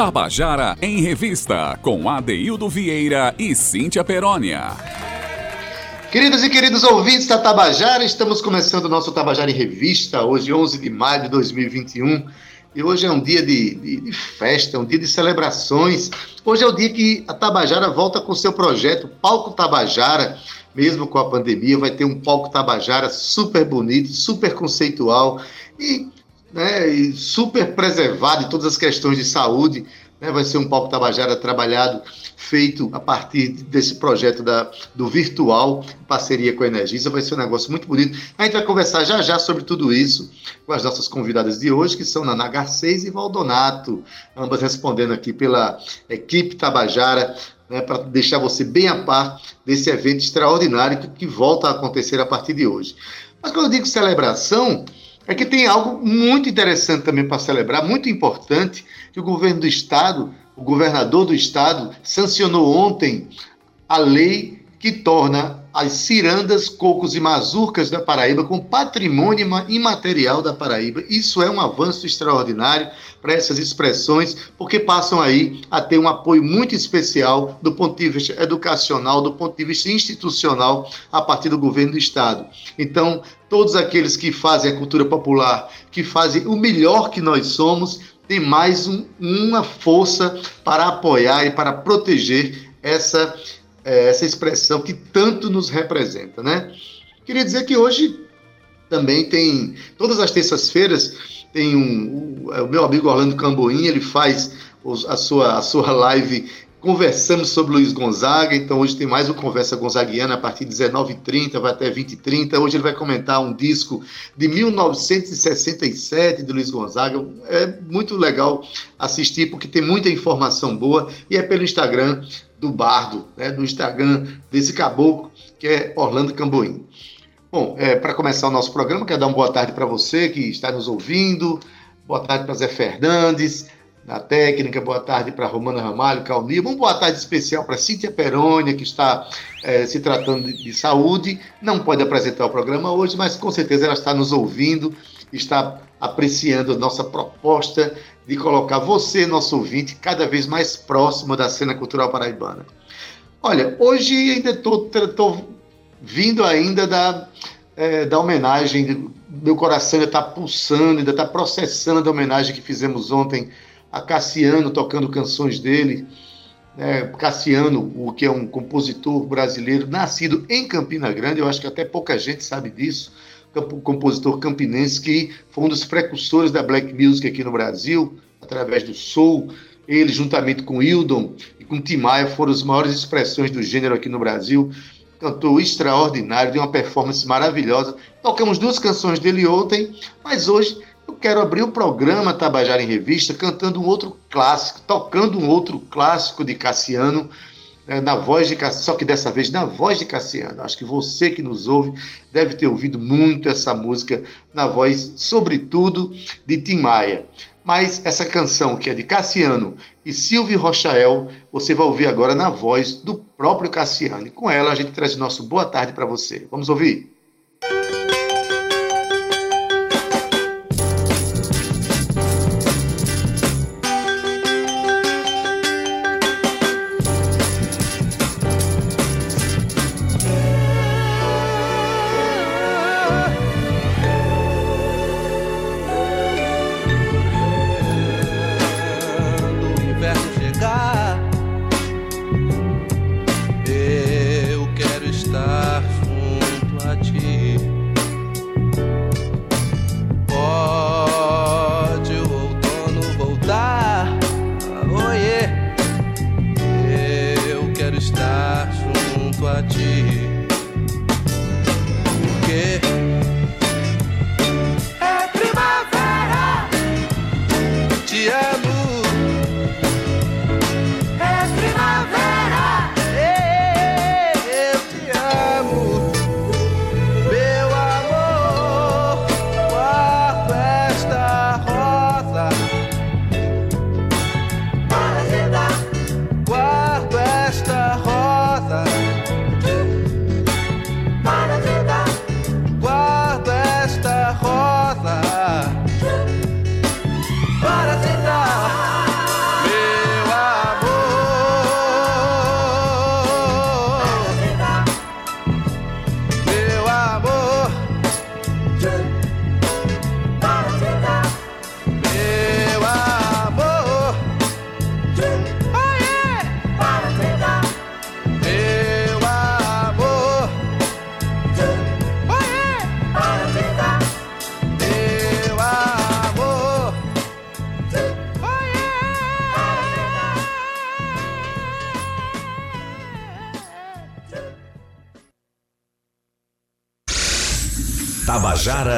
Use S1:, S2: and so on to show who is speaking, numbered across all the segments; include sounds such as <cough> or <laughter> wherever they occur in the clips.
S1: Tabajara em Revista, com Adeildo Vieira e Cíntia Perónia.
S2: Queridos e queridos ouvintes da Tabajara, estamos começando o nosso Tabajara em Revista, hoje 11 de maio de 2021. E hoje é um dia de, de, de, festa, um dia de celebrações. Hoje é o dia que a Tabajara volta com seu projeto Palco Tabajara, mesmo com a pandemia, vai ter um palco Tabajara super bonito, super conceitual e né, super preservado em todas as questões de saúde. Né, vai ser um palco Tabajara trabalhado, feito a partir desse projeto da, do virtual, parceria com a Energisa. Vai ser um negócio muito bonito. A gente vai conversar já já sobre tudo isso com as nossas convidadas de hoje, que são Naná Garcês e Valdonato, ambas respondendo aqui pela equipe Tabajara. Né, para deixar você bem a par desse evento extraordinário que, que volta a acontecer a partir de hoje. Mas quando eu digo celebração, é que tem algo muito interessante também para celebrar, muito importante, que o governo do estado, o governador do estado, sancionou ontem a lei que torna as cirandas, cocos e mazurcas da Paraíba com patrimônio imaterial da Paraíba. Isso é um avanço extraordinário para essas expressões, porque passam aí a ter um apoio muito especial do ponto de vista educacional, do ponto de vista institucional, a partir do governo do Estado. Então, todos aqueles que fazem a cultura popular, que fazem o melhor que nós somos, têm mais um, uma força para apoiar e para proteger essa é, essa expressão que tanto nos representa, né? Queria dizer que hoje também tem, todas as terças-feiras, tem um, o, é, o, meu amigo Orlando Camboim, ele faz os, a, sua, a sua live Conversamos sobre Luiz Gonzaga, então hoje tem mais uma Conversa Gonzaguiana a partir de 19h30, vai até 20h30. Hoje ele vai comentar um disco de 1967 de Luiz Gonzaga. É muito legal assistir, porque tem muita informação boa e é pelo Instagram do Bardo, né, do Instagram desse caboclo, que é Orlando Camboim. Bom, é, para começar o nosso programa, quero dar uma boa tarde para você que está nos ouvindo, boa tarde para Zé Fernandes, na técnica, boa tarde para Romana Ramalho, Calnir, uma boa tarde especial para Cíntia Perônia, que está é, se tratando de, de saúde, não pode apresentar o programa hoje, mas com certeza ela está nos ouvindo, está apreciando a nossa proposta de colocar você, nosso ouvinte, cada vez mais próximo da cena cultural paraibana. Olha, hoje ainda estou vindo ainda da, é, da homenagem, meu coração ainda está pulsando, ainda está processando a homenagem que fizemos ontem a Cassiano, tocando canções dele. É, Cassiano, o que é um compositor brasileiro nascido em Campina Grande, eu acho que até pouca gente sabe disso, compositor campinense que foi um dos precursores da black music aqui no Brasil, através do soul. Ele, juntamente com Hildon e com Tim Maia, foram as maiores expressões do gênero aqui no Brasil. Cantor extraordinário, de uma performance maravilhosa. Tocamos duas canções dele ontem, mas hoje eu quero abrir o programa Tabajara em Revista cantando um outro clássico, tocando um outro clássico de Cassiano, é, na voz de Cassiano, só que dessa vez na voz de Cassiano. Acho que você que nos ouve deve ter ouvido muito essa música na voz, sobretudo, de Tim Maia. Mas essa canção, que é de Cassiano e Silvio Rochael, você vai ouvir agora na voz do próprio Cassiano. E com ela a gente traz o nosso boa tarde para você. Vamos ouvir?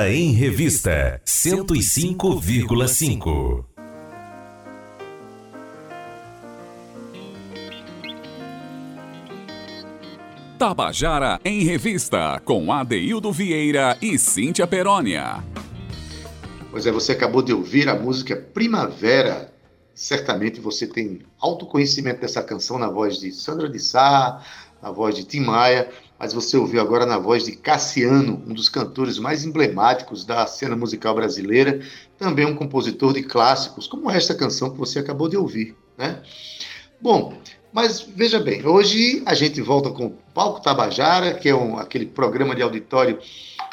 S3: Em Revista 105,5.
S1: Tabajara em Revista, com Adeildo Vieira e Cíntia Perónia.
S2: Pois é, você acabou de ouvir a música Primavera. Certamente você tem autoconhecimento dessa canção na voz de Sandra de Sá, na voz de Tim Maia, mas você ouviu agora na voz de Cassiano, um dos cantores mais emblemáticos da cena musical brasileira, também um compositor de clássicos, como esta canção que você acabou de ouvir, né? Bom, mas veja bem, hoje a gente volta com o Palco Tabajara, que é um, aquele programa de auditório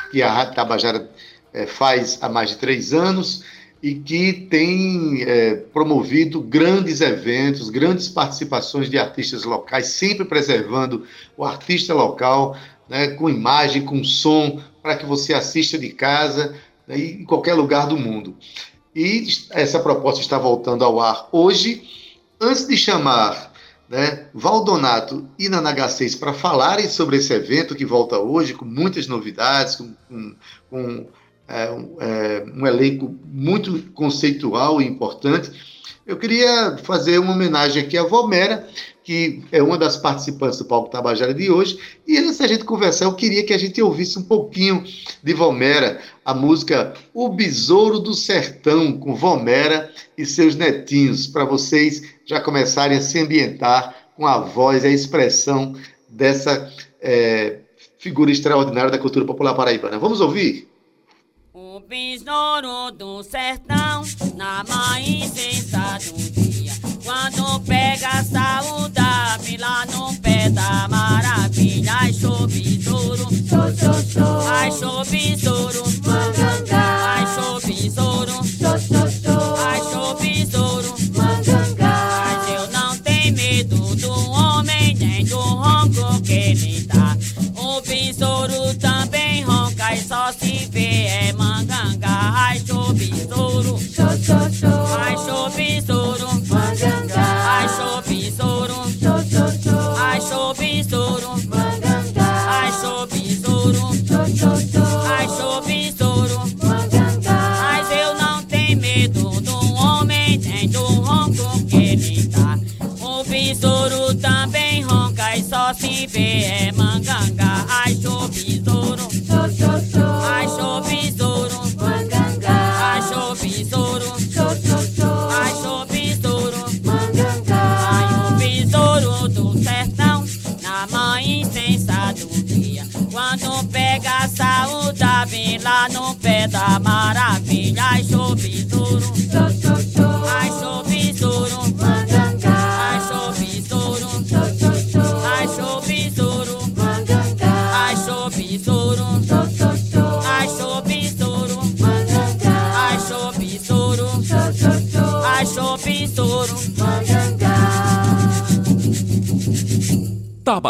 S2: que a Rádio Tabajara é, faz há mais de três anos e que tem é, promovido grandes eventos, grandes participações de artistas locais, sempre preservando o artista local, né, com imagem, com som, para que você assista de casa né, em qualquer lugar do mundo. E essa proposta está voltando ao ar hoje. Antes de chamar né, Valdonato e Nanaga 6 para falarem sobre esse evento que volta hoje, com muitas novidades, com, com, com é, é, um elenco muito conceitual e importante. Eu queria fazer uma homenagem aqui à Vomera, que é uma das participantes do Palco Tabajara de hoje. E antes da gente conversar, eu queria que a gente ouvisse um pouquinho de Vomera, a música O Besouro do Sertão, com Vomera e seus netinhos, para vocês já começarem a se ambientar com a voz e a expressão dessa é, figura extraordinária da cultura popular paraibana. Vamos ouvir?
S4: Besouro do sertão, na maicência do dia, quando pega saudade lá no pé da maravilha, ai show besouro, show, show, show, ai show besouro, ai show besouro, ai show besouro, besouro também ronca e só se vê é manganga. Ai,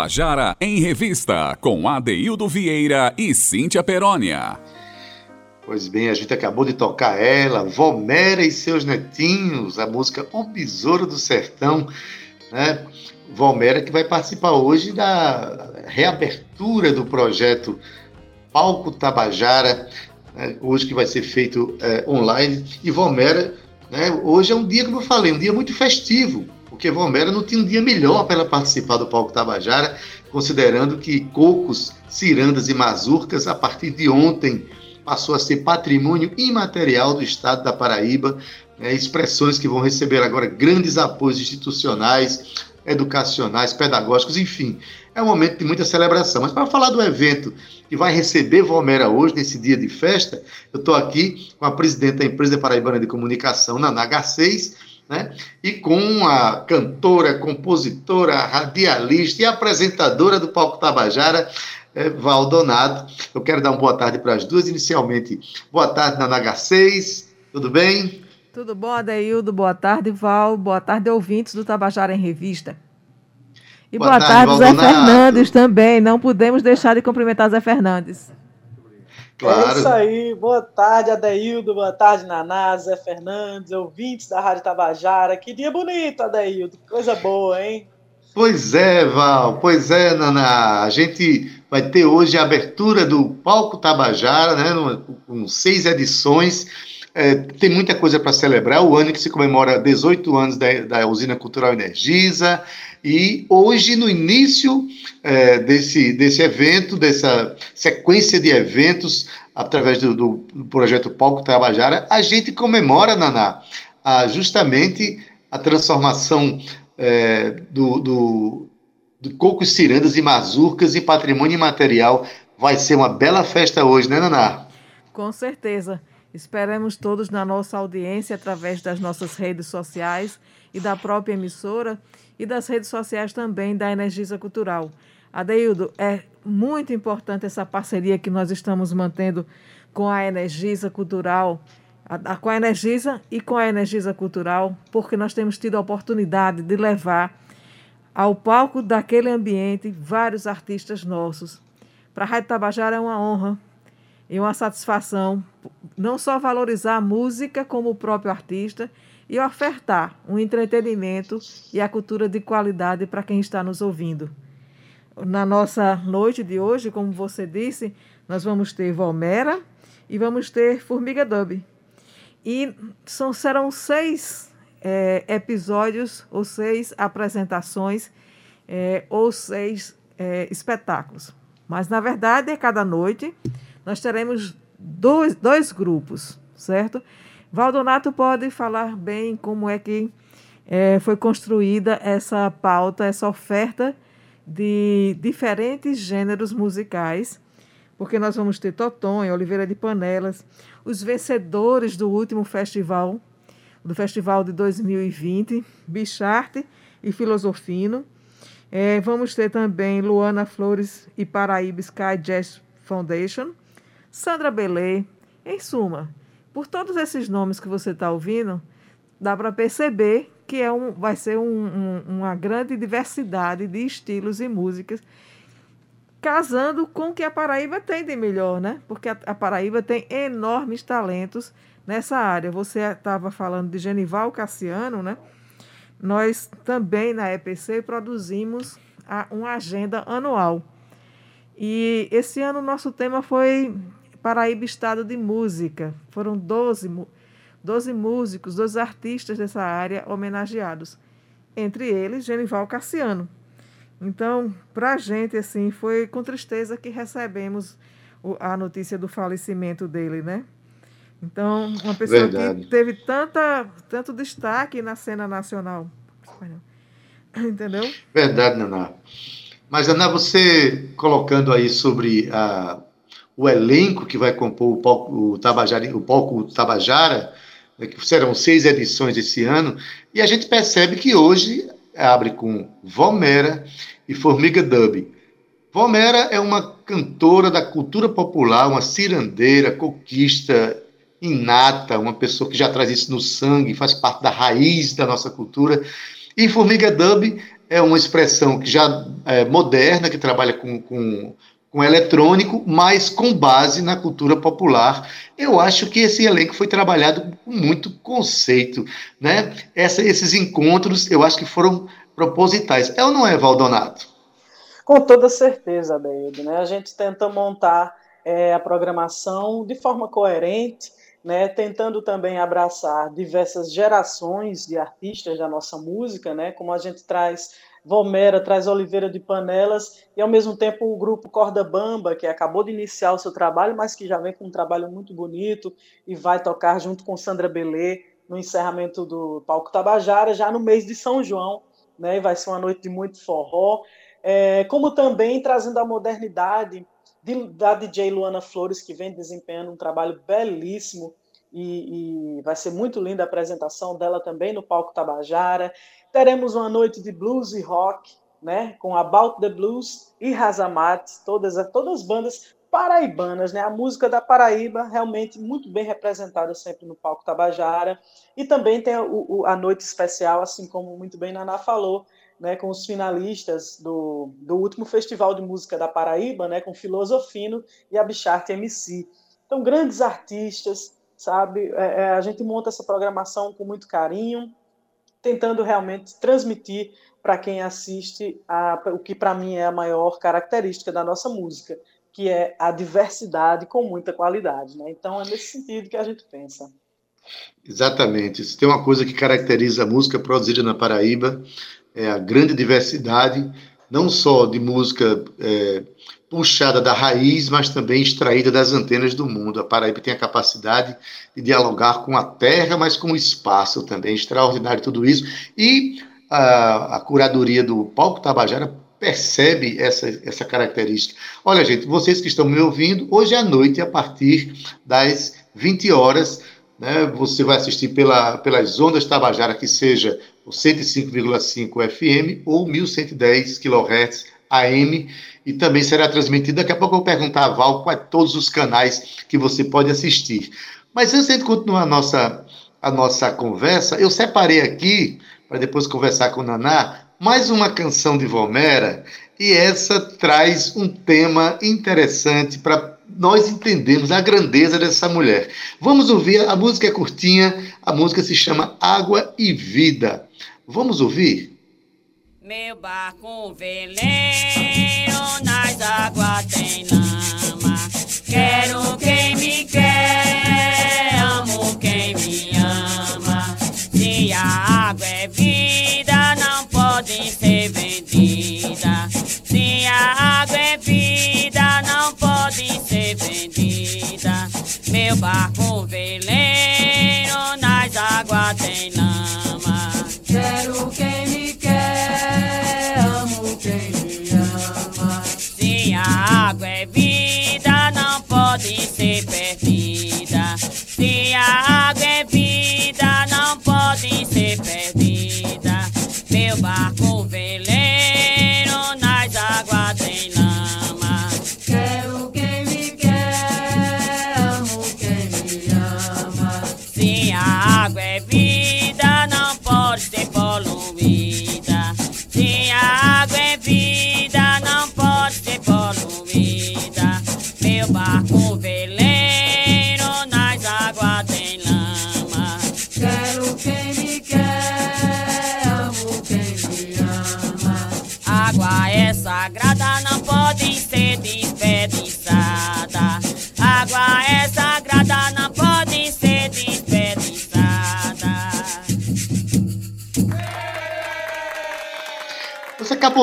S1: Tabajara em Revista, com Adeildo Vieira e Cíntia Perónia.
S2: Pois bem, a gente acabou de tocar ela, Vomera e seus netinhos, a música O Besouro do Sertão, né? Vomera que vai participar hoje da reabertura do projeto Palco Tabajara, né? hoje que vai ser feito é, online. E Vomera, né? hoje é um dia, como eu falei, um dia muito festivo, porque Vomera não tinha um dia melhor para ela participar do Palco Tabajara, considerando que cocos, cirandas e mazurcas, a partir de ontem, passou a ser patrimônio imaterial do Estado da Paraíba, né, expressões que vão receber agora grandes apoios institucionais, educacionais, pedagógicos, enfim. É um momento de muita celebração. Mas para falar do evento que vai receber Valmera hoje, nesse dia de festa, eu estou aqui com a presidente da Empresa Paraibana de Comunicação, Naná H6, né? e com a cantora, compositora, radialista e apresentadora do Palco Tabajara, é, Valdonato. Eu quero dar uma boa tarde para as duas. Inicialmente, boa tarde, Naná H6, tudo bem?
S5: Tudo bom, Adeildo? Boa tarde, Val. Boa tarde, ouvintes do Tabajara em Revista. E boa, boa tarde, tarde Zé Fernandes também. Não podemos deixar de cumprimentar Zé Fernandes.
S6: Claro. É isso aí. Boa tarde, Adeildo. Boa tarde, Naná, Zé Fernandes, ouvintes da Rádio Tabajara. Que dia bonito, Adeildo. Que coisa boa, hein?
S2: Pois é, Val, pois é, Naná. A gente vai ter hoje a abertura do Palco Tabajara, né, com seis edições. É, tem muita coisa para celebrar. O ano que se comemora 18 anos da, da Usina Cultural Energisa. E hoje, no início é, desse, desse evento, dessa sequência de eventos, através do, do, do projeto Palco Tabajara, a gente comemora, Naná, a, justamente a transformação é, do, do, do cocos, cirandas e mazurcas em patrimônio imaterial. Vai ser uma bela festa hoje, né, Naná?
S5: Com certeza. Esperamos todos na nossa audiência, através das nossas redes sociais e da própria emissora e das redes sociais também da Energisa Cultural. Adeildo, é muito importante essa parceria que nós estamos mantendo com a Energisa Cultural, a, com a Energisa e com a Energisa Cultural, porque nós temos tido a oportunidade de levar ao palco daquele ambiente vários artistas nossos. Para a Rádio Tabajara é uma honra e uma satisfação não só valorizar a música como o próprio artista e ofertar um entretenimento e a cultura de qualidade para quem está nos ouvindo. Na nossa noite de hoje, como você disse, nós vamos ter Volmera e vamos ter Formiga Dub. E são, serão seis é, episódios ou seis apresentações é, ou seis é, espetáculos. Mas, na verdade, cada noite nós teremos dois, dois grupos, certo? Valdonato pode falar bem como é que é, foi construída essa pauta, essa oferta de diferentes gêneros musicais, porque nós vamos ter Totonho, Oliveira de Panelas, os vencedores do último festival, do festival de 2020, Bicharte e Filosofino. É, vamos ter também Luana Flores e Paraíba Sky Jazz Foundation, Sandra Belê. Em suma, por todos esses nomes que você está ouvindo, dá para perceber que é um, vai ser um, um, uma grande diversidade de estilos e músicas, casando com o que a Paraíba tem de melhor, né? Porque a, a Paraíba tem enormes talentos nessa área. Você estava falando de Genival Cassiano, né? Nós também na EPC produzimos a, uma agenda anual. E esse ano o nosso tema foi Paraíba Estado de Música. Foram 12, 12 músicos, 12 artistas dessa área homenageados. Entre eles, Genival Cassiano. Então, para a gente, assim, foi com tristeza que recebemos a notícia do falecimento dele, né? Então, uma pessoa Verdade. que teve tanta, tanto destaque na cena nacional. <coughs> Entendeu?
S2: Verdade, Naná. Mas, Ana, você colocando aí sobre a, o elenco que vai compor o palco, o Tabajara, o palco Tabajara, né, que serão seis edições esse ano, e a gente percebe que hoje abre com Vomera e Formiga Dub. Vomera é uma cantora da cultura popular, uma cirandeira, coquista inata, uma pessoa que já traz isso no sangue, faz parte da raiz da nossa cultura. E Formiga Dub é uma expressão que já é moderna, que trabalha com, com com eletrônico, mas com base na cultura popular. Eu acho que esse elenco foi trabalhado com muito conceito, né? Essa, esses encontros, eu acho que foram propositais. É ou não é, Valdonato?
S6: Com toda certeza, Adeildo, né? A gente tenta montar é, a programação de forma coerente, né? Tentando também abraçar diversas gerações de artistas da nossa música, né? Como a gente traz Volmera traz Oliveira de Panelas e ao mesmo tempo o grupo Corda Bamba, que acabou de iniciar o seu trabalho, mas que já vem com um trabalho muito bonito e vai tocar junto com Sandra Belê no encerramento do Palco Tabajara, já no mês de São João, né? E vai ser uma noite de muito forró. É, como também trazendo a modernidade de, da DJ Luana Flores, que vem desempenhando um trabalho belíssimo e, e, vai ser muito linda a apresentação dela também no palco Tabajara. Teremos uma noite de blues e rock, né, com About the Blues e Razamat, todas, todas as bandas paraibanas, né? A música da Paraíba realmente muito bem representada sempre no palco Tabajara. E também tem o, o, a noite especial, assim como muito bem Naná falou, né, com os finalistas do, do último Festival de Música da Paraíba, né, com Filosofino e a Bicharte MC. Então, grandes artistas, sabe? É, é, a gente monta essa programação com muito carinho, tentando realmente transmitir para quem assiste a, o que para mim é a maior característica da nossa música, que é a diversidade com muita qualidade. Né? Então é nesse sentido que a gente pensa.
S2: Exatamente. Se tem uma coisa que caracteriza a música produzida na Paraíba, é a grande diversidade, não só de música é, puxada da raiz, mas também extraída das antenas do mundo. A Paraíba tem a capacidade de dialogar com a terra, mas com o espaço também. Extraordinário tudo isso. E a, a curadoria do Palco Tabajara percebe essa, essa característica. Olha, gente, vocês que estão me ouvindo, hoje à noite, a partir das 20 horas, né, você vai assistir pela, pelas ondas Tabajara, que seja o 105,5 FM ou 1110 kHz AM, e também será transmitido. Daqui a pouco eu vou perguntar a Val quais todos os canais que você pode assistir. Mas antes de continuar a nossa, a nossa conversa, eu separei aqui, para depois conversar com o Naná, mais uma canção de Volmera, e essa traz um tema interessante para nós entendermos a grandeza dessa mulher. Vamos ouvir, a música é curtinha, a música se chama Água e Vida. Vamos ouvir?
S4: Meu barco veleiro nas águas tem lama. Quero quem me quer,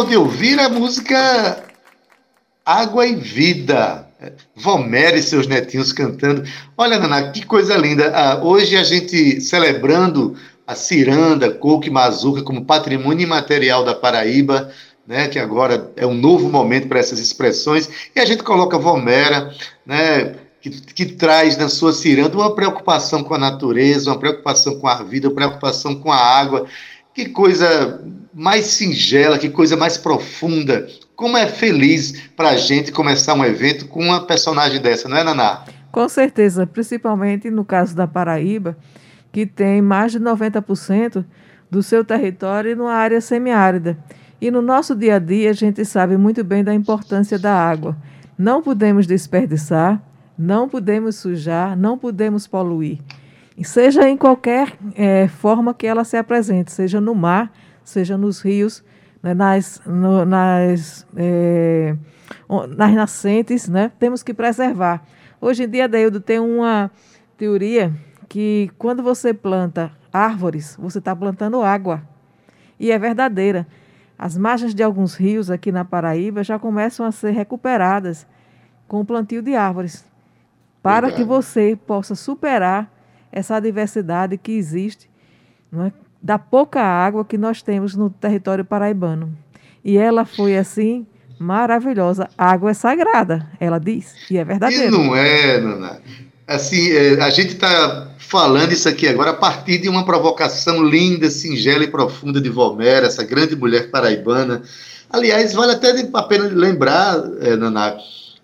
S2: De ouvir a música Água e Vida. Vomera e seus netinhos cantando. Olha, Naná, que coisa linda. Ah, hoje a gente celebrando a ciranda, coco e mazuca como patrimônio imaterial da Paraíba, né, que agora é um novo momento para essas expressões, e a gente coloca Vomera, né, que, que traz na sua ciranda uma preocupação com a natureza, uma preocupação com a vida, uma preocupação com a água. Que coisa mais singela, que coisa mais profunda. Como é feliz para a gente começar um evento com uma personagem dessa, não é, Naná?
S5: Com certeza, principalmente no caso da Paraíba, que tem mais de 90% do seu território numa área semiárida. E no nosso dia a dia, a gente sabe muito bem da importância da água. Não podemos desperdiçar, não podemos sujar, não podemos poluir. Seja em qualquer eh, forma que ela se apresente, seja no mar, seja nos rios, né, nas, no- nas, o- nas nascentes, né, temos que preservar. Hoje em dia, Deildo, tem uma teoria que quando você planta árvores, você está plantando água. E é verdadeira. As margens de alguns rios aqui na Paraíba já começam a ser recuperadas com o plantio de árvores, para que você possa superar essa diversidade que existe é? da pouca água que nós temos no território paraibano. E ela foi assim maravilhosa. A água é sagrada, ela diz, e é
S2: E
S5: verdadeiro.
S2: não é, Naná. Assim, é, a gente está falando isso aqui agora a partir de uma provocação linda, singela e profunda de Volmera, essa grande mulher paraibana. Aliás, vale até a pena lembrar, é,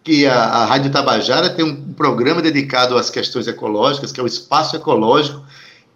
S2: que a, a Rádio Tabajara tem um programa dedicado às questões ecológicas, que é o Espaço Ecológico,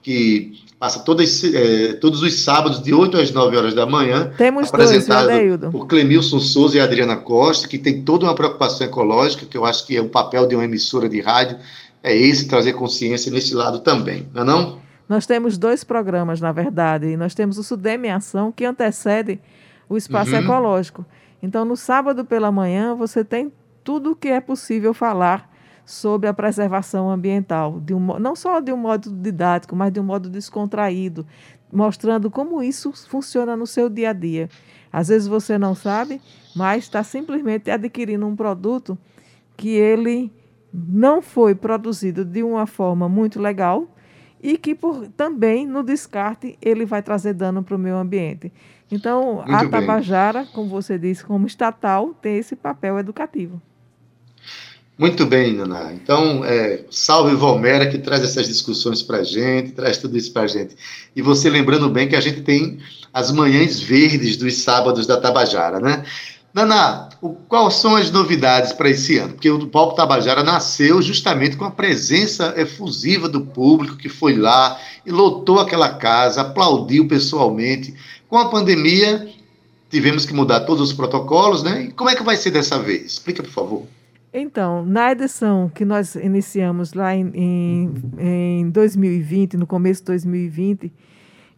S2: que passa todas, é, todos os sábados, de 8 às 9 horas da manhã,
S5: Temos dois,
S2: apresentado
S5: Adeildo?
S2: por Clemilson Souza e Adriana Costa, que tem toda uma preocupação ecológica, que eu acho que é o papel de uma emissora de rádio, é esse, trazer consciência nesse lado também, não é não?
S5: Nós temos dois programas, na verdade. Nós temos o Sudem em Ação, que antecede o Espaço
S2: Uhum.
S5: Ecológico. Então, no sábado pela manhã, você tem tudo o que é possível falar sobre a preservação ambiental, de um, não só de um modo didático, mas de um modo descontraído, mostrando como isso funciona no seu dia a dia. Às vezes você não sabe, mas está simplesmente adquirindo um produto que ele não foi produzido de uma forma muito legal e que por, também no descarte ele vai trazer dano para o meio ambiente. Então,
S2: Muito
S5: a
S2: bem.
S5: Tabajara, como você disse, como estatal, tem esse papel educativo.
S2: Muito bem, Naná. Então, é, salve Valmera, que traz essas discussões para a gente, traz tudo isso para a gente. E você lembrando bem que a gente tem as manhãs verdes dos sábados da Tabajara, né? Naná, quais são as novidades para esse ano? Porque o Palco Tabajara nasceu justamente com a presença efusiva do público que foi lá e lotou aquela casa, aplaudiu pessoalmente. Com a pandemia, tivemos que mudar todos os protocolos, né? E como é que vai ser dessa vez? Explica, por favor.
S5: Então, na edição que nós iniciamos lá em, em, em 2020, no começo de 2020,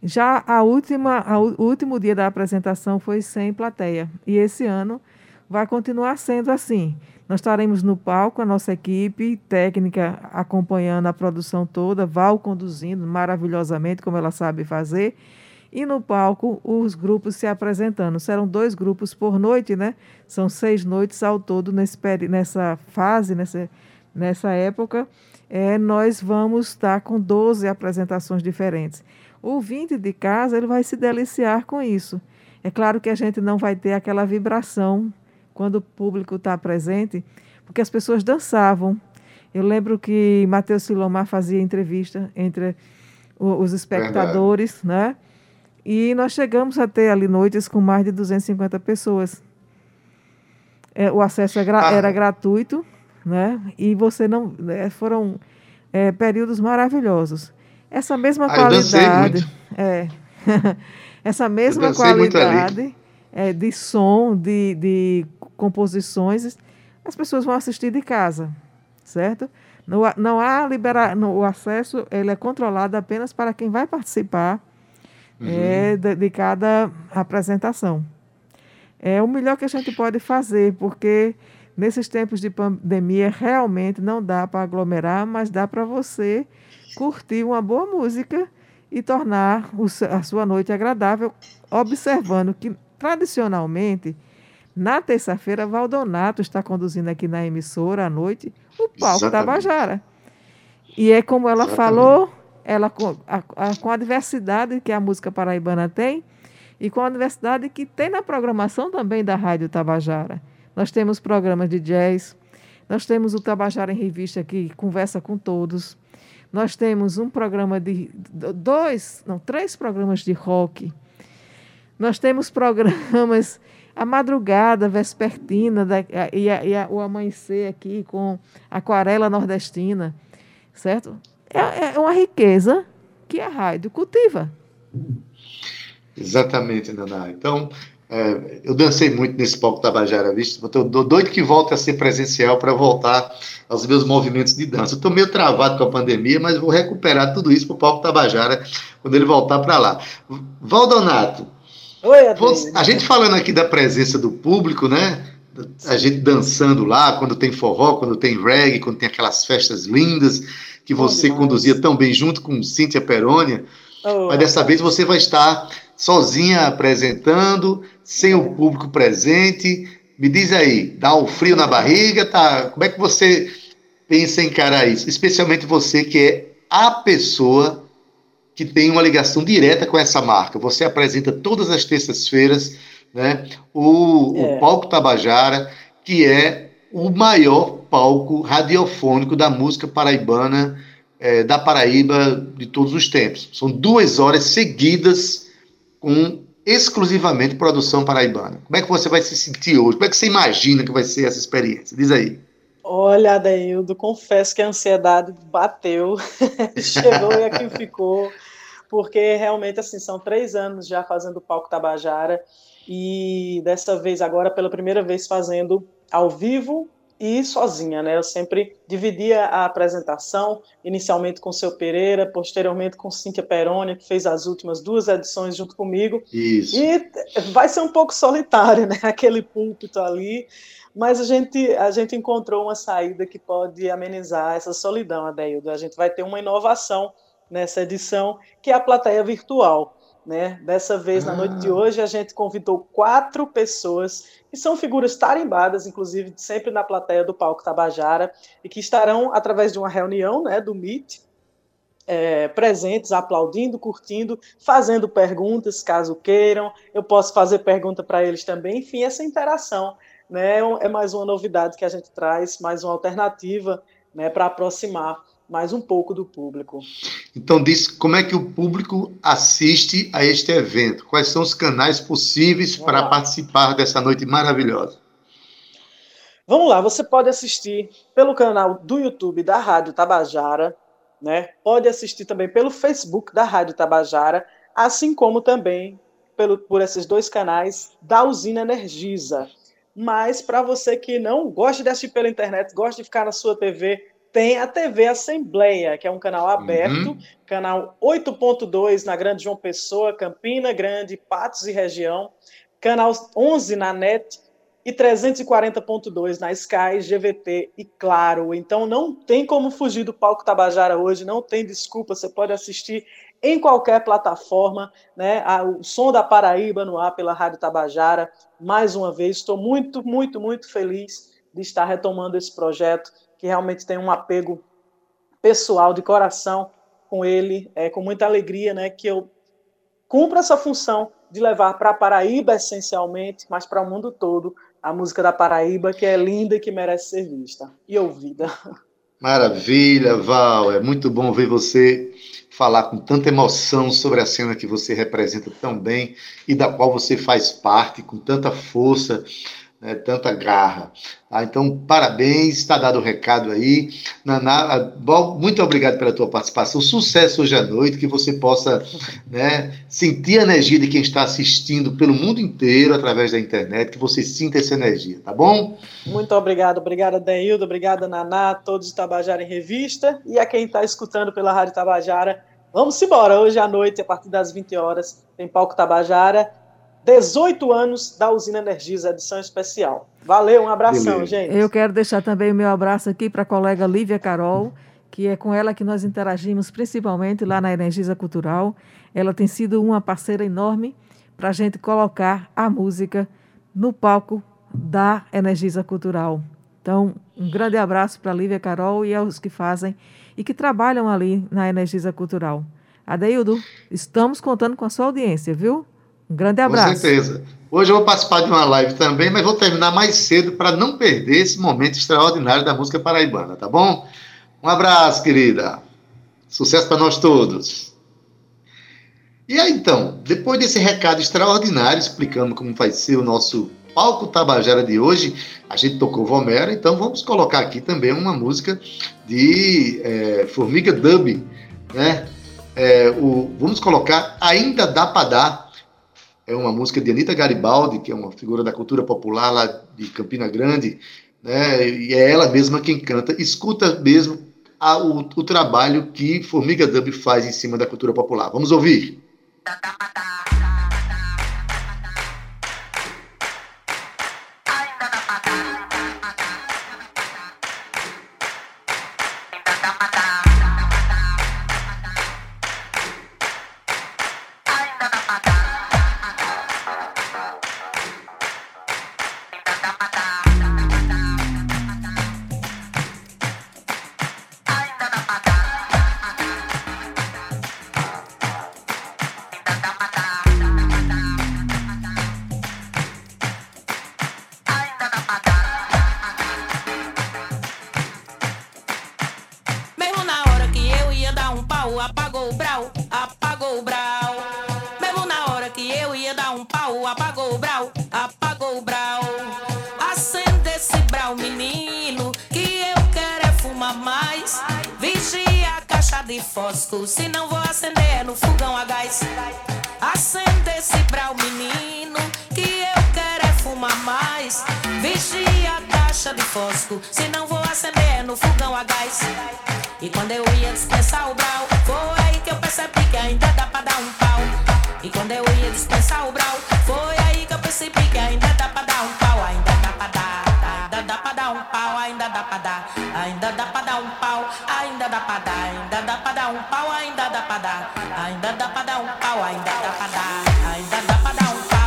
S5: já a última, a o último dia da apresentação foi sem plateia. E esse ano vai continuar sendo assim. Nós estaremos no palco, a nossa equipe técnica acompanhando a produção toda, Val conduzindo maravilhosamente, como ela sabe fazer. E no palco, os grupos se apresentando. Serão dois grupos por noite, né? São seis noites ao todo nesse, nessa fase, nessa, nessa época. É, nós vamos estar com 12 apresentações diferentes. O 20 de casa, ele vai se deliciar com isso. É claro que a gente não vai ter aquela vibração quando o público está presente, porque as pessoas dançavam. Eu lembro que Matheus Silomar fazia entrevista entre os espectadores, né? E nós chegamos a ter ali noites com mais de 250 pessoas. É, o acesso é gra-
S2: Ah.
S5: era gratuito, né? E você não. né, foram é, períodos maravilhosos. Essa mesma
S2: Ah,
S5: qualidade. É. <laughs> Essa mesma qualidade é, de som, de, de composições, as pessoas vão assistir de casa, certo? Não, não há libera, no, o acesso ele é controlado apenas para quem vai participar é, de, de cada apresentação. É o melhor que a gente pode fazer, porque nesses tempos de pandemia realmente não dá para aglomerar, mas dá para você curtir uma boa música e tornar o a sua noite agradável, observando que tradicionalmente na terça-feira Valdonato está conduzindo aqui na emissora à noite o palco
S2: Exatamente.
S5: Tabajara. E é como ela
S2: Exatamente.
S5: falou, ela com a, a- com a diversidade que a música paraibana tem e com a diversidade que tem na programação também da Rádio Tabajara. Nós temos programas de jazz, nós temos o Tabajara em Revista que conversa com todos. Nós temos um programa de dois, não, três programas de rock. Nós temos programas a madrugada vespertina da, e, a- e a- o amanhecer aqui com aquarela nordestina, certo? É, é uma riqueza que a rádio cultiva.
S2: Exatamente, Naná. Então, é, eu dancei muito nesse palco Tabajara, visto? Estou doido que volte a ser presencial para voltar aos meus movimentos de dança. Estou meio travado com a pandemia, mas vou recuperar tudo isso para o palco Tabajara quando ele voltar para lá. Valdonato,
S6: Oi,
S2: a gente falando aqui da presença do público, né? A gente dançando lá, quando tem forró, quando tem reggae, quando tem aquelas festas lindas que você conduzia tão bem junto com Cíntia Perônia.
S6: Oh,
S2: Mas dessa vez você vai estar sozinha apresentando, sem o público presente. Me diz aí, dá um frio na barriga, tá? Como é que você pensa em encarar isso? Especialmente você que é a pessoa que tem uma ligação direta com essa marca. Você apresenta todas as terças-feiras, né? O,
S6: É.
S2: o Palco Tabajara, que é o maior palco radiofônico da música paraibana eh, da Paraíba de todos os tempos. São duas horas seguidas com exclusivamente produção paraibana. Como é que você vai se sentir hoje? Como é que você imagina que vai ser essa experiência? Diz aí.
S6: Olha, Adeildo, confesso que a ansiedade bateu, <laughs> chegou e aqui ficou, porque realmente assim são três anos já fazendo o palco Tabajara e dessa vez agora pela primeira vez fazendo ao vivo e sozinha, né? Eu sempre dividia a apresentação, inicialmente com o seu Pereira, posteriormente com Cíntia Peroni, que fez as últimas duas edições junto comigo.
S2: Isso.
S6: E vai ser um pouco solitário, né? <laughs> Aquele púlpito ali. Mas a gente, a gente encontrou uma saída que pode amenizar essa solidão, Adeildo. A gente vai ter uma inovação nessa edição, que é a plateia virtual. Né? Dessa vez, na noite de hoje, a gente convidou quatro pessoas que são figuras tarimbadas, inclusive sempre na plateia do Palco Tabajara, e que estarão, através de uma reunião né, do Meet, é, presentes, aplaudindo, curtindo, fazendo perguntas, caso queiram. Eu posso fazer pergunta para eles também. Enfim, essa interação né, é mais uma novidade que a gente traz, mais uma alternativa né, para aproximar mais um pouco do público.
S2: Então, diz como é que o público assiste a este evento? Quais são os canais possíveis
S6: Vamos
S2: para
S6: lá.
S2: participar dessa noite maravilhosa?
S6: Vamos lá, você pode assistir pelo canal do YouTube da Rádio Tabajara, né? Pode assistir também pelo Facebook da Rádio Tabajara, assim como também pelo, por esses dois canais da Usina Energisa. Mas para você que não gosta de assistir pela internet, gosta de ficar na sua TV, tem a TV Assembleia, que é um canal aberto,
S2: Uhum.
S6: canal 8.2 na Grande João Pessoa, Campina Grande, Patos e região, canal 11 na NET e 340.2 na Sky, GVT e Claro. Então não tem como fugir do palco Tabajara hoje, não tem desculpa, você pode assistir em qualquer plataforma, né? O som da Paraíba no ar pela Rádio Tabajara. Mais uma vez, estou muito, muito, muito feliz de estar retomando esse projeto, que realmente tem um apego pessoal, de coração com ele, é, com muita alegria, né? Que eu cumpro essa função de levar para Paraíba, essencialmente, mas para o mundo todo, a música da Paraíba, que é linda e que merece ser vista e ouvida.
S2: Maravilha, Val. É muito bom ver você falar com tanta emoção sobre a cena que você representa tão bem e da qual você faz parte, com tanta força, né, tanta garra. Tá? Então, parabéns, está dado o recado aí. Naná, ah, Val, muito obrigado pela tua participação. Sucesso hoje à noite, que você possa né, sentir a energia de quem está assistindo pelo mundo inteiro através da internet, que você sinta essa energia, tá bom?
S6: Muito obrigado, obrigada, Deildo, obrigada, Naná, todos de Tabajara em Revista e a quem está escutando pela Rádio Tabajara. Vamos embora, hoje à noite, a partir das 20 horas, tem Palco Tabajara, 18 anos da Usina Energisa, edição especial. Valeu, um abração,
S2: Beleza.
S6: gente.
S5: Eu quero deixar também o meu abraço aqui para a colega Lívia Carol, que é com ela que nós interagimos principalmente lá na Energisa Cultural. Ela tem sido uma parceira enorme para a gente colocar a música no palco da Energisa Cultural. Então, um grande abraço para a Lívia Carol e aos que fazem e que trabalham ali na Energisa Cultural. Adeildo, estamos contando com a sua audiência, viu? Um grande abraço.
S2: Com certeza. Hoje eu vou participar de uma live também, mas vou terminar mais cedo para não perder esse momento extraordinário da música paraibana, tá bom? Um abraço, querida. Sucesso para nós todos. E aí, então, depois desse recado extraordinário explicando como vai ser o nosso palco Tabajara de hoje, a gente tocou Vomera, então vamos colocar aqui também uma música de é, Formiga Dub, né? É, o, vamos colocar Ainda Dá Pra Dar, é uma música de Anitta Garibaldi, que é uma figura da cultura popular lá de Campina Grande, né? E é ela mesma quem canta. Escuta mesmo a- o, o trabalho que Formiga Dub faz em cima da cultura popular. Vamos ouvir.
S4: Mesmo
S7: ainda dá pra dar, ainda dá pra dar um pau, ainda dá pra dar, ainda dá pra dar um pau, ainda dá pra dar, ainda dá pra dar um pau, ainda dá pra dar, ainda dá pra dar um pau,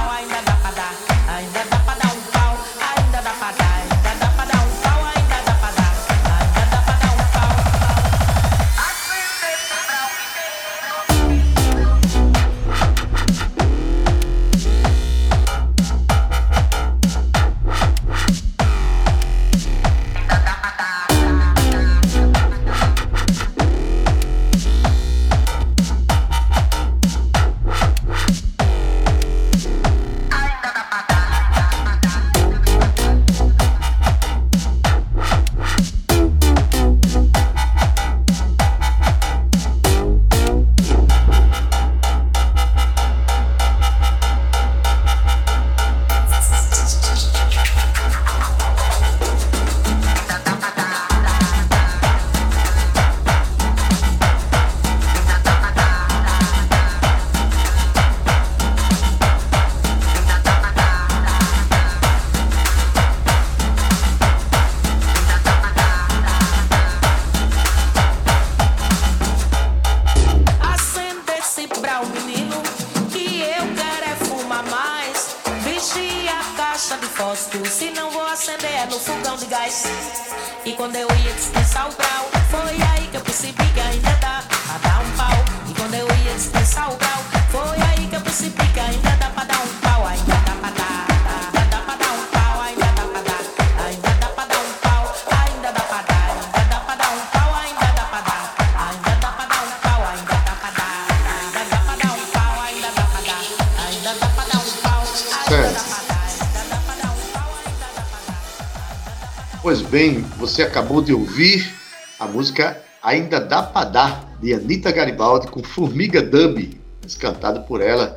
S2: bem, você acabou de ouvir a música Ainda Dá Pra Dar, de Anitta Garibaldi, com Formiga Dub, cantado por ela.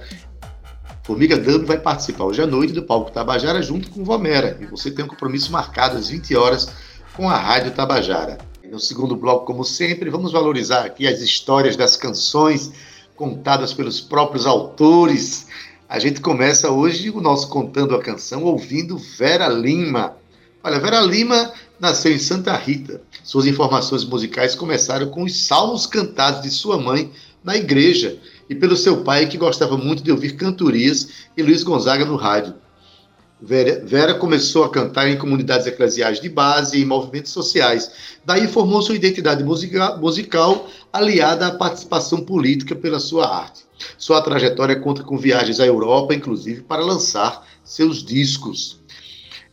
S2: Formiga Dub vai participar hoje à noite do Palco Tabajara junto com Vomera. E você tem um compromisso marcado às 20 horas com a Rádio Tabajara. No segundo bloco, como sempre, vamos valorizar aqui as histórias das canções contadas pelos próprios autores. A gente começa hoje o nosso Contando a Canção ouvindo Vera Lima. Olha, Vera Lima nasceu em Santa Rita. Suas informações musicais começaram com os salmos cantados de sua mãe na igreja e pelo seu pai, que gostava muito de ouvir cantorias e Luiz Gonzaga no rádio. Vera, começou a cantar em comunidades eclesiais de base e em movimentos sociais. Daí formou sua identidade musica- musical aliada à participação política pela sua arte. Sua trajetória conta com viagens à Europa, inclusive, para lançar seus discos.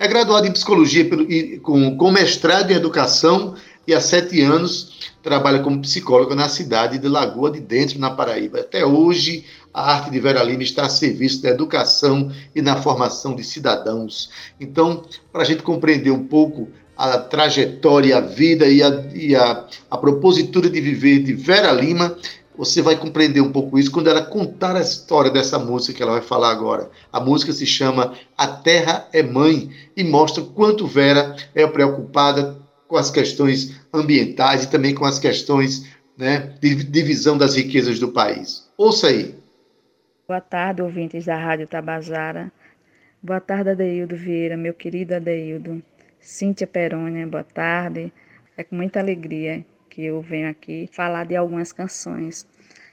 S2: É graduado em psicologia pelo- e com, com mestrado em educação e há sete anos trabalha como psicóloga na cidade de Lagoa de Dentro, na Paraíba. Até hoje, a arte de Vera Lima está a serviço da educação e na formação de cidadãos. Então, para a gente compreender um pouco a trajetória, a vida e a, e a, a propositura de viver de Vera Lima, você vai compreender um pouco isso quando ela contar a história dessa música que ela vai falar agora. A música se chama A Terra é Mãe e mostra quanto Vera é preocupada com as questões ambientais e também com as questões né, de divisão das riquezas do país. Ouça aí.
S8: Boa tarde, ouvintes da Rádio Tabajara. Boa tarde, Adeildo Vieira, meu querido Adeildo. Cíntia Perônia, boa tarde. É com muita alegria que eu venho aqui falar de algumas canções.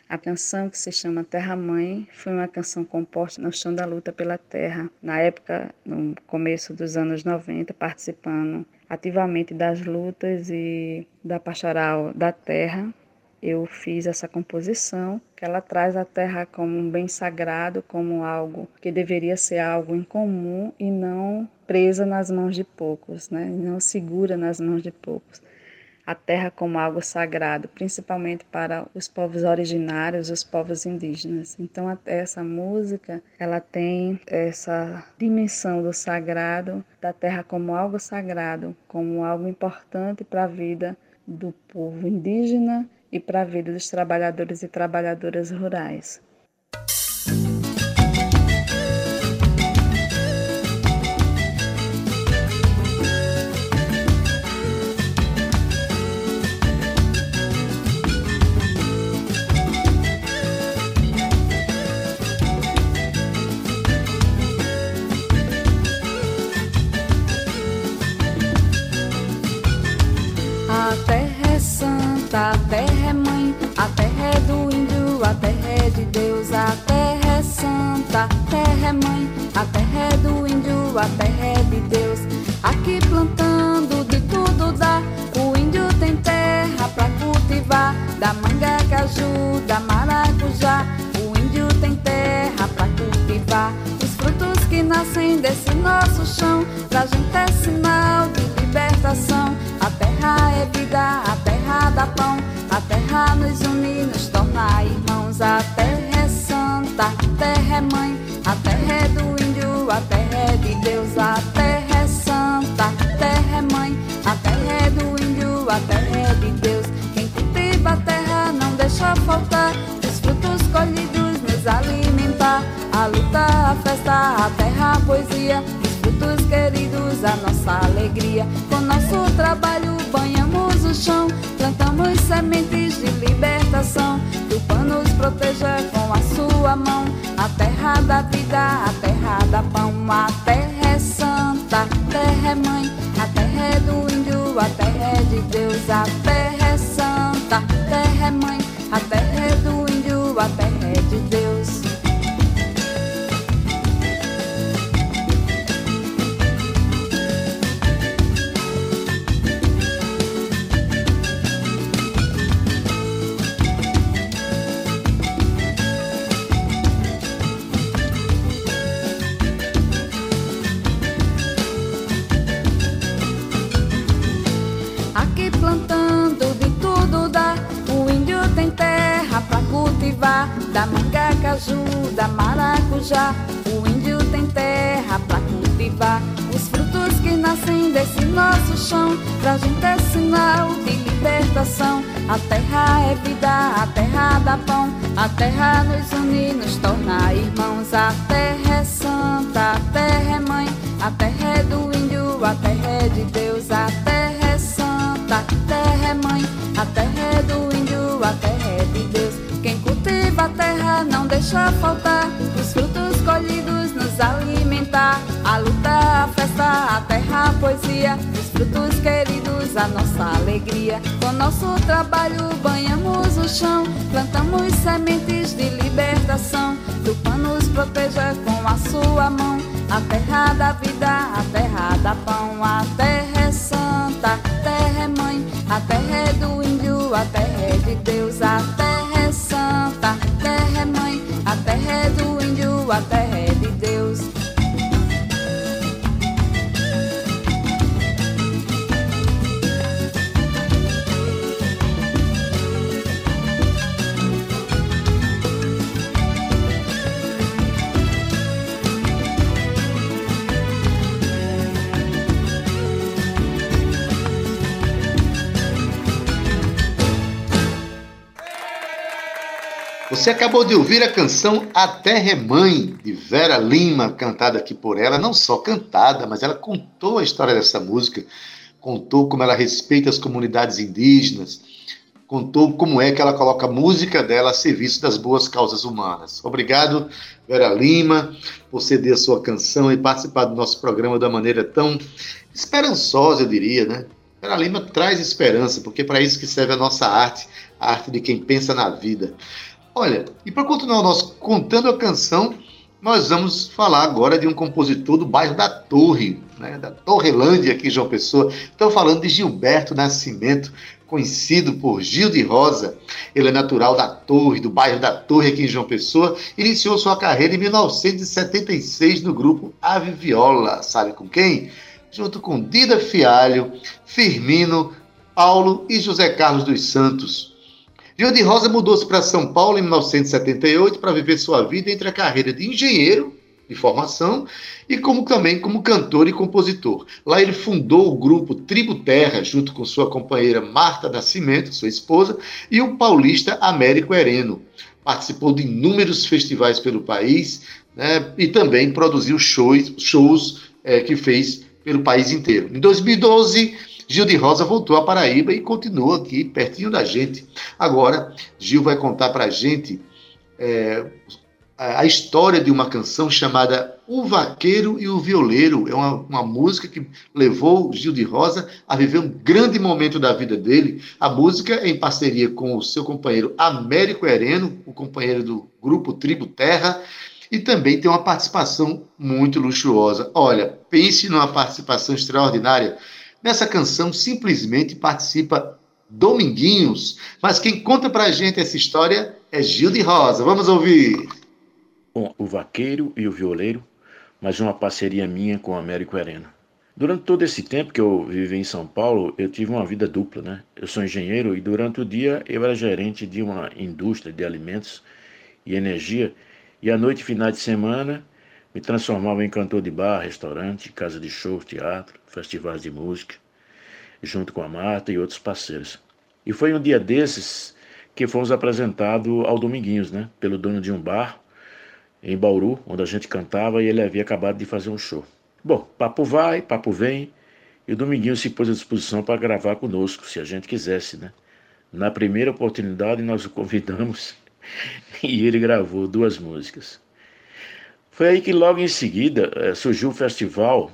S8: A canção que se chama Terra Mãe foi uma canção composta no chão da luta pela terra, na época, no começo dos anos 90, participando ativamente das lutas e da pastoral da terra. Eu fiz essa composição, que ela traz a terra como um bem sagrado, como algo que deveria ser algo em comum e não presa nas mãos de poucos, né? não segura nas mãos de poucos a terra como algo sagrado, principalmente para os povos originários, os povos indígenas. Então essa música, ela tem essa dimensão do sagrado, da terra como algo sagrado, como algo importante para a vida do povo indígena e para a vida dos trabalhadores e trabalhadoras rurais.
S9: A terra é de Deus, a terra é santa, a terra é mãe, a terra é do índio, a terra é de Deus. Aqui plantando de tudo dá, o índio tem terra pra cultivar, da manga, caju, da maracujá, o índio tem terra pra cultivar. Os frutos que nascem desse nosso chão, pra gente é sinal de libertação. A terra é santa, a terra é mãe, a terra é do índio, a terra é de Deus, a terra Da manga, caju, da maracujá. O índio tem terra pra cultivar. Os frutos que nascem desse nosso chão. Pra gente é sinal de libertação. A terra é vida, a terra dá pão. A terra nos une, nos torna irmãos. A terra é santa, a terra é mãe. A terra é do índio, a terra é de Deus. A terra é santa, a terra é mãe. A terra é do deixa faltar os frutos colhidos nos alimentar. A luta, a festa, a terra, a poesia, os frutos queridos, a nossa alegria. Com nosso trabalho banhamos o chão, plantamos sementes de libertação. Pano nos proteja com a sua mão. A terra da vida, a terra da pão, a terra é santa, a terra é mãe, a terra é do índio, a terra é de Deus, a terra do índio, a
S2: Você acabou de ouvir a canção A Terra é Mãe, de Vera Lima, cantada aqui por ela. Não só cantada, mas ela contou a história dessa música, contou como ela respeita as comunidades indígenas, contou como é que ela coloca a música dela a serviço das boas causas humanas. Obrigado, Vera Lima, por ceder a sua canção e participar do nosso programa da maneira tão esperançosa, eu diria, né? Vera Lima traz esperança, porque é para isso que serve a nossa arte, a arte de quem pensa na vida. Olha, e para continuar o nosso Contando a Canção, nós vamos falar agora de um compositor do bairro da Torre, né, da Torrelândia, aqui em João Pessoa. Estou falando de Gilberto Nascimento, conhecido por Gil de Rosa. Ele é natural da Torre, do bairro da Torre, aqui em João Pessoa. Iniciou sua carreira em 1976 no grupo Ave Viola. Sabe com quem? Junto com Dida Fialho, Firmino, Paulo e José Carlos dos Santos. Gil de Rosa mudou-se para São Paulo em 1978 para viver sua vida entre a carreira de engenheiro de formação e como também como cantor e compositor. Lá ele fundou o grupo Tribo Terra junto com sua companheira Marta Nascimento, sua esposa, e o paulista Américo Hereno. Participou de inúmeros festivais pelo país né, e também produziu shows, shows é, que fez pelo país inteiro. Em 2012 Gil de Rosa voltou à Paraíba e continua aqui, pertinho da gente. Agora, Gil vai contar para a gente é, a história de uma canção chamada O Vaqueiro e o Violeiro é uma, uma música que levou Gil de Rosa a viver um grande momento da vida dele. A música é em parceria com o seu companheiro Américo Hereno, o companheiro do grupo Tribo Terra, e também tem uma participação muito luxuosa. Olha, pense numa participação extraordinária. Nessa canção simplesmente participa Dominguinhos, mas quem conta pra gente essa história é Gil de Rosa. Vamos ouvir.
S10: Bom, o Vaqueiro e o Violeiro, mas uma parceria minha com o Américo Hereno. Durante todo esse tempo que eu vivi em São Paulo, eu tive uma vida dupla, né? Eu sou engenheiro e durante o dia eu era gerente de uma indústria de alimentos e energia, e à noite, finais de semana, me transformava em cantor de bar, restaurante, casa de show, teatro, festivais de música, junto com a Marta e outros parceiros. E foi um dia desses que fomos apresentados ao Dominguinhos, né? Pelo dono de um bar em Bauru, onde a gente cantava e ele havia acabado de fazer um show. Bom, papo vai, papo vem, e o Dominguinho se pôs à disposição para gravar conosco, se a gente quisesse, né? Na primeira oportunidade, nós o convidamos <laughs> e ele gravou duas músicas. Foi aí que logo em seguida eh, surgiu o Festival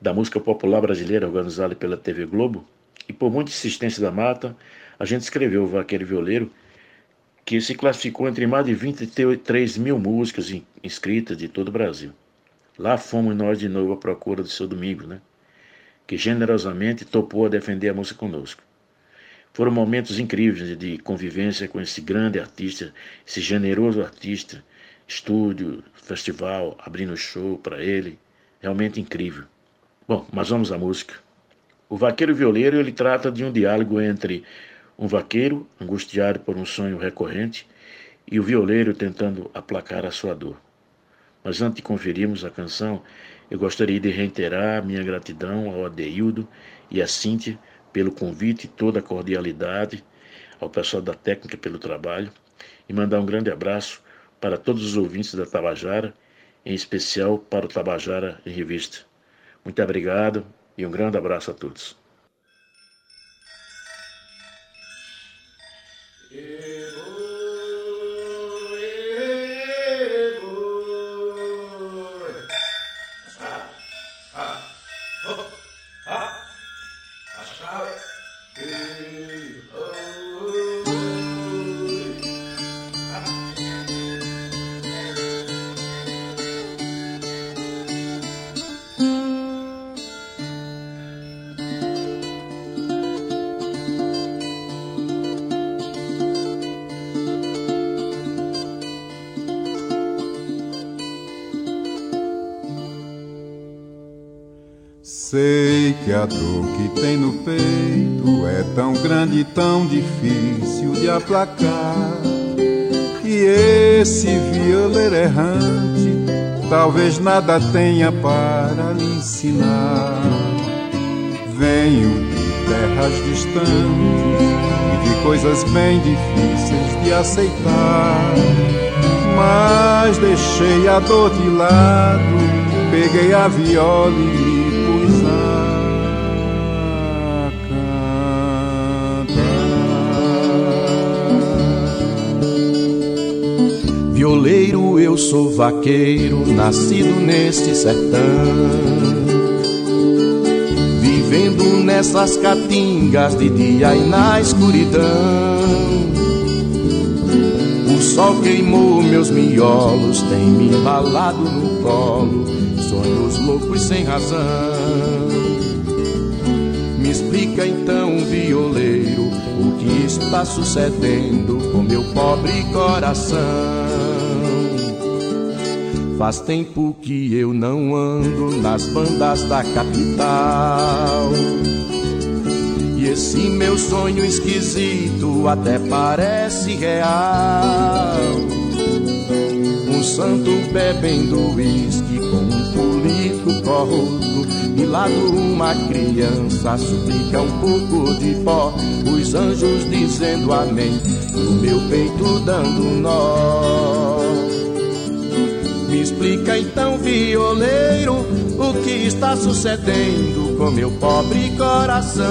S10: da Música Popular Brasileira, organizado pela TV Globo, e por muita insistência da Mata, a gente escreveu o Vaqueiro Violeiro, que se classificou entre mais de 23 mil músicas inscritas de todo o Brasil. Lá fomos nós de novo à procura do seu Domingo, né? que generosamente topou a defender a música conosco. Foram momentos incríveis de convivência com esse grande artista, esse generoso artista, estúdio, festival, abrindo show para ele, realmente incrível. Bom, mas vamos à música. O Vaqueiro Violeiro ele trata de um diálogo entre um vaqueiro angustiado por um sonho recorrente e o violeiro tentando aplacar a sua dor. Mas antes de conferirmos a canção, eu gostaria de reiterar minha gratidão ao Adeildo e à Cíntia pelo convite e toda a cordialidade, ao pessoal da técnica pelo trabalho, e mandar um grande abraço para todos os ouvintes da Tabajara, em especial para o Tabajara em Revista. Muito obrigado e um grande abraço a todos.
S11: Tem no peito é tão grande e tão difícil de aplacar. Que esse violeiro errante talvez nada tenha para lhe ensinar. Venho de terras distantes e de coisas bem difíceis de aceitar. Mas deixei a dor de lado, peguei a viola e
S12: Violeiro, eu sou vaqueiro, nascido neste sertão. Vivendo nessas caatingas de dia e na escuridão. O sol queimou meus miolos, tem me embalado no colo, sonhos loucos sem razão. Me explica então, violeiro, o que está sucedendo com meu pobre coração. Faz tempo que eu não ando nas bandas da capital. E esse meu sonho esquisito até parece real. Um santo bebendo uísque com um político corrupto. E lá uma criança suplica um pouco de pó. Os anjos dizendo amém. No meu peito dando nó. Explica então, violeiro, o que está sucedendo com meu pobre coração.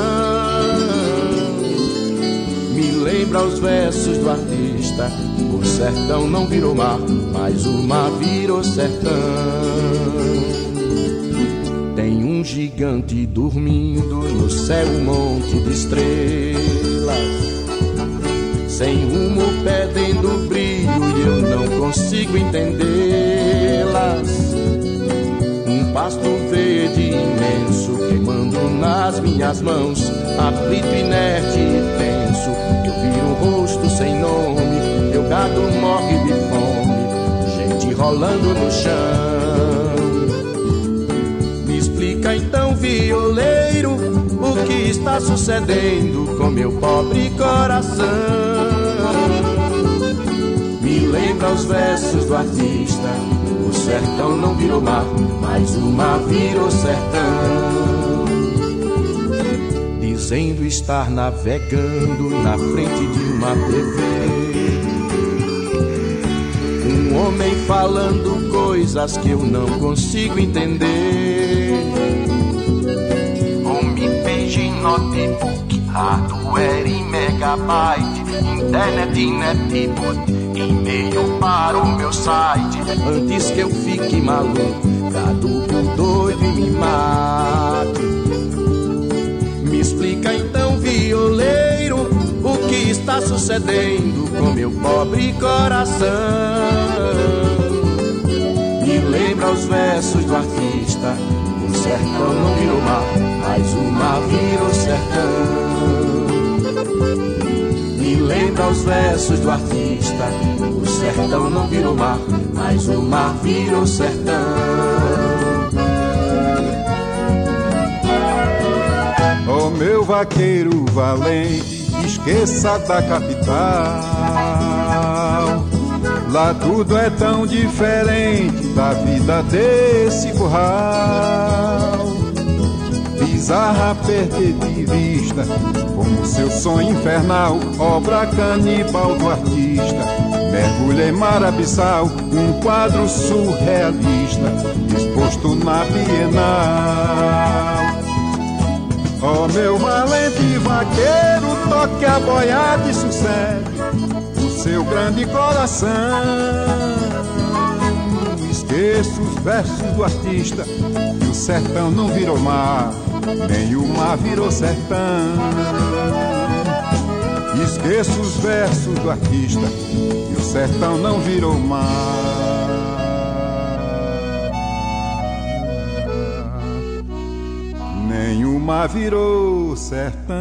S12: Me lembra os versos do artista. O sertão não virou mar, mas o mar virou sertão. Tem um gigante dormindo no céu, um monte de estrelas. Sem rumo perdendo brilho e eu não consigo entendê-las. Um pasto verde imenso queimando nas minhas mãos, aflito, inerte e tenso. Eu viro um rosto sem nome, meu gado morre de fome, gente rolando no chão. Me explica então, violeiro, o que está sucedendo com meu pobre coração. Me lembra os versos do artista. Sertão não virou mar, mas o mar virou sertão. Dizendo estar navegando na frente de uma TV. Um homem falando coisas que eu não consigo entender. Homepage, notebook, hardware e megabyte, internet e netbook, e-mail para o meu site. Antes que eu fique maluco, caduco, doido e me mate. Me explica então, violeiro, o que está sucedendo com meu pobre coração. Me lembra os versos do artista. O sertão não virou mar, mas o mar virou sertão. Lembra os versos do artista. O sertão não virou mar, mas o mar virou sertão.
S11: Ó meu vaqueiro valente, esqueça da capital. Lá tudo é tão diferente da vida desse curral. Bizarra perder de vista, como seu sonho infernal, obra canibal do artista. Mergulha em mar abissal, um quadro surrealista, exposto na Bienal. Oh, meu valente vaqueiro, toque a boiada e sossegue o seu grande coração. Esqueça os versos do artista, e o sertão não virou mar, mar virou sertão. Esqueça os versos do artista, e o sertão não virou mar. Nenhuma virou sertão.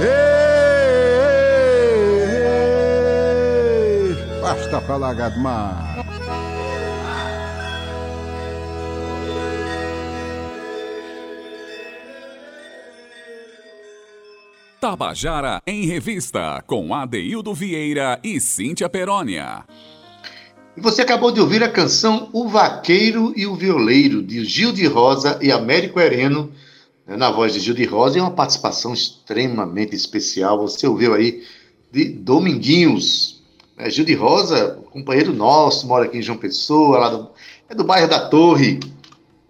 S11: Ei, ei, ei.
S1: Tabajara em Revista, com Adeildo Vieira e Cíntia Perónia.
S2: E você acabou de ouvir a canção O Vaqueiro e o Violeiro, de Gil de Rosa e Américo Hereno, né, na voz de Gil de Rosa, e uma participação extremamente especial. Você ouviu aí de Dominguinhos. Né, Gil de Rosa, companheiro nosso, mora aqui em João Pessoa, lá do, é do bairro da Torre,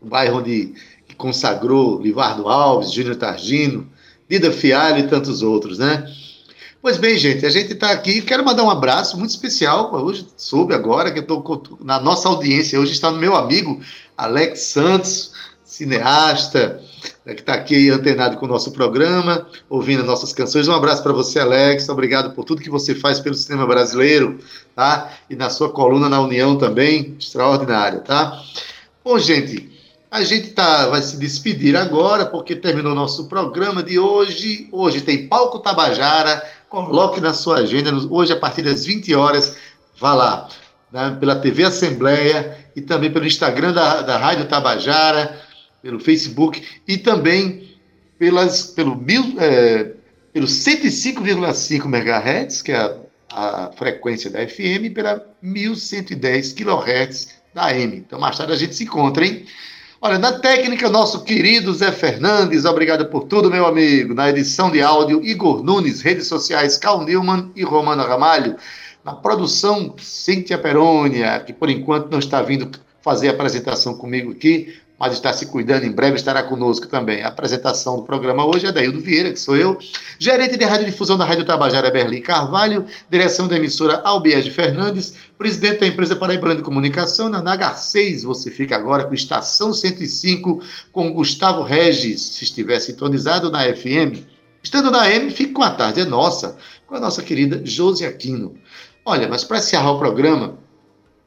S2: o bairro onde consagrou Livardo Alves, Júnior Targino, Dida Fialho e tantos outros, né? Pois bem, gente, a gente está aqui. Quero mandar um abraço muito especial. Hoje soube agora que eu estou na nossa audiência. Hoje está no meu amigo Alex Santos, cineasta, né, que está aqui antenado com o nosso programa, ouvindo nossas canções. Um abraço para você, Alex. Obrigado por tudo que você faz pelo cinema brasileiro, tá? E na sua coluna na União também, extraordinária, tá? Bom, gente, a gente tá, vai se despedir agora, porque terminou o nosso programa de hoje. Hoje tem Palco Tabajara. Coloque na sua agenda, hoje a partir das 20 horas, vá lá, né, pela TV Assembleia e também pelo Instagram da, da Rádio Tabajara, pelo Facebook e também pelas, pelo, mil, é, pelo 105,5 MHz, que é a, a frequência da FM, e pela 1110 kHz da AM. Então, mais tarde a gente se encontra, hein? Olha, na técnica, nosso querido Zé Fernandes, obrigado por tudo, meu amigo. Na edição de áudio, Igor Nunes, redes sociais, Cal Newman e Romana Ramalho. Na produção, Cíntia Perônia, que por enquanto não está vindo fazer a apresentação comigo aqui, mas está se cuidando, em breve estará conosco também. A apresentação do programa hoje é Daildo Vieira, que sou eu, gerente de radiodifusão da Rádio Tabajara Berlim Carvalho, direção da emissora Albiege Fernandes, presidente da empresa Paraibana de Comunicação, na Nagar 6. Você fica agora com Estação 105 com Gustavo Regis, se estiver sintonizado na FM. Estando na AM, fique com a tarde, é nossa, com a nossa querida Josi Aquino. Olha, mas para encerrar o programa,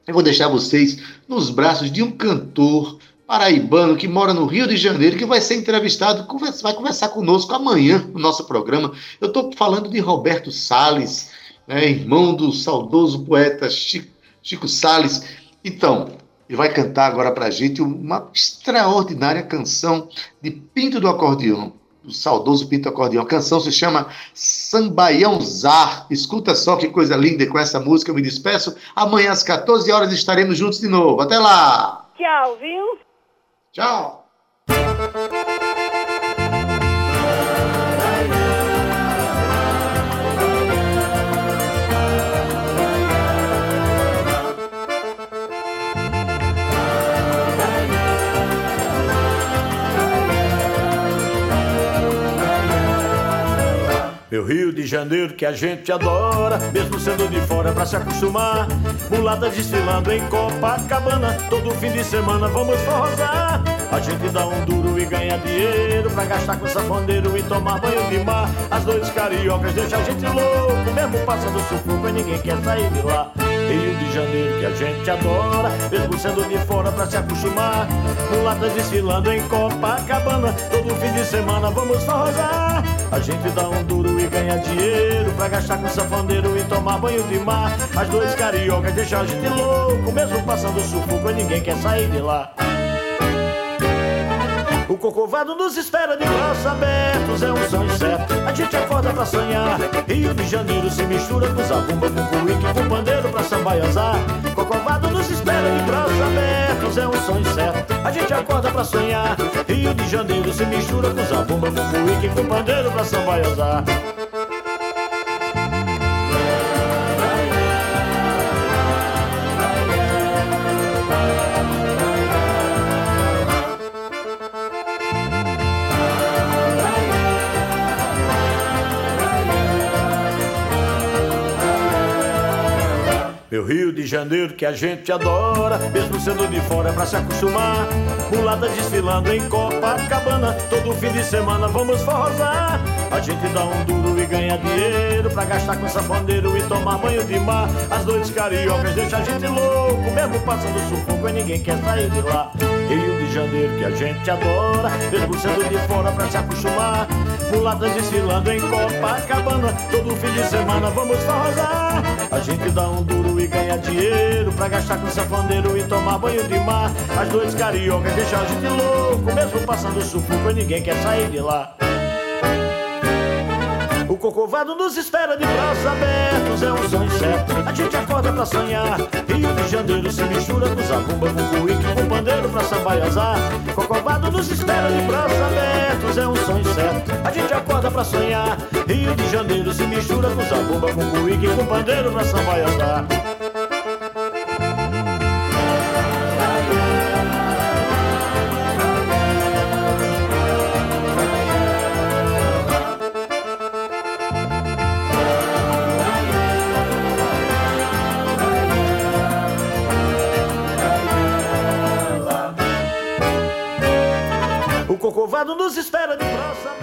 S2: eu vou deixar vocês nos braços de um cantor paraibano que mora no Rio de Janeiro, que vai ser entrevistado, vai conversar conosco amanhã no nosso programa. Eu estou falando de Roberto Salles, né, irmão do saudoso poeta Chico, Chico Salles. Então, ele vai cantar agora para a gente uma extraordinária canção de Pinto do Acordeão, do saudoso Pinto do Acordeão. A canção se chama Sambaião Zar. Escuta só que coisa linda com essa música eu me despeço. Amanhã às 14 horas estaremos juntos de novo. Até lá!
S13: Tchau, viu?
S2: Tchau!
S14: Meu Rio de Janeiro que a gente adora, mesmo sendo de fora pra se acostumar. Mulata desfilando em Copacabana, todo fim de semana vamos forrosar. A gente dá um duro e ganha dinheiro pra gastar com safoneiro e tomar banho de mar. As dores cariocas deixam a gente louco, mesmo passando sufoco e ninguém quer sair de lá. Rio de Janeiro que a gente adora, mesmo sendo de fora pra se acostumar. Mulatas desfilando em Copacabana, todo fim de semana vamos forrosar. A gente dá um duro e ganha dinheiro pra gastar com safoneiro e tomar banho de mar. As dores cariocas deixam a gente louco, mesmo passando sufoco ninguém quer sair de lá. O cocovado nos espera de braços abertos, é um sonho certo. A gente acorda pra sonhar. Rio de Janeiro se mistura com zabumba, com cuíque, com pandeiro pra sambaiazar. Cocovado nos espera de braços abertos, é um sonho certo. A gente acorda pra sonhar. Rio de Janeiro se mistura com zabumba, com cuíque, com pandeiro pra sambaiazar. Rio de Janeiro que a gente adora, mesmo sendo de fora pra se acostumar. Mulata desfilando em Copacabana, todo fim de semana vamos forrosar. A gente dá um duro e ganha dinheiro pra gastar com safoneiro e tomar banho de mar. As dores cariocas deixam a gente louco, mesmo passando sufoco e ninguém quer sair de lá. Rio de Janeiro que a gente adora, mesmo sendo de fora pra se acostumar. Mulatas desfilando em Copacabana, todo fim de semana vamos forrosar. A gente dá um duro e ganha dinheiro pra gastar com safoneiro e tomar banho de mar. As dores cariocas deixam a gente louco, mesmo passando sufoco ninguém quer sair de lá. Cocovado nos espera de braços abertos, é um sonho certo. A gente acorda pra sonhar. Rio de Janeiro se mistura com zabumba, com cuíque, com pandeiro pra sambaiazar. Cocovado nos espera de braços abertos, é um sonho certo. A gente acorda pra sonhar. Rio de Janeiro se mistura com zabumba, com cuíque, com pandeiro pra sambaiazar. O cocovado nos espera de abertos.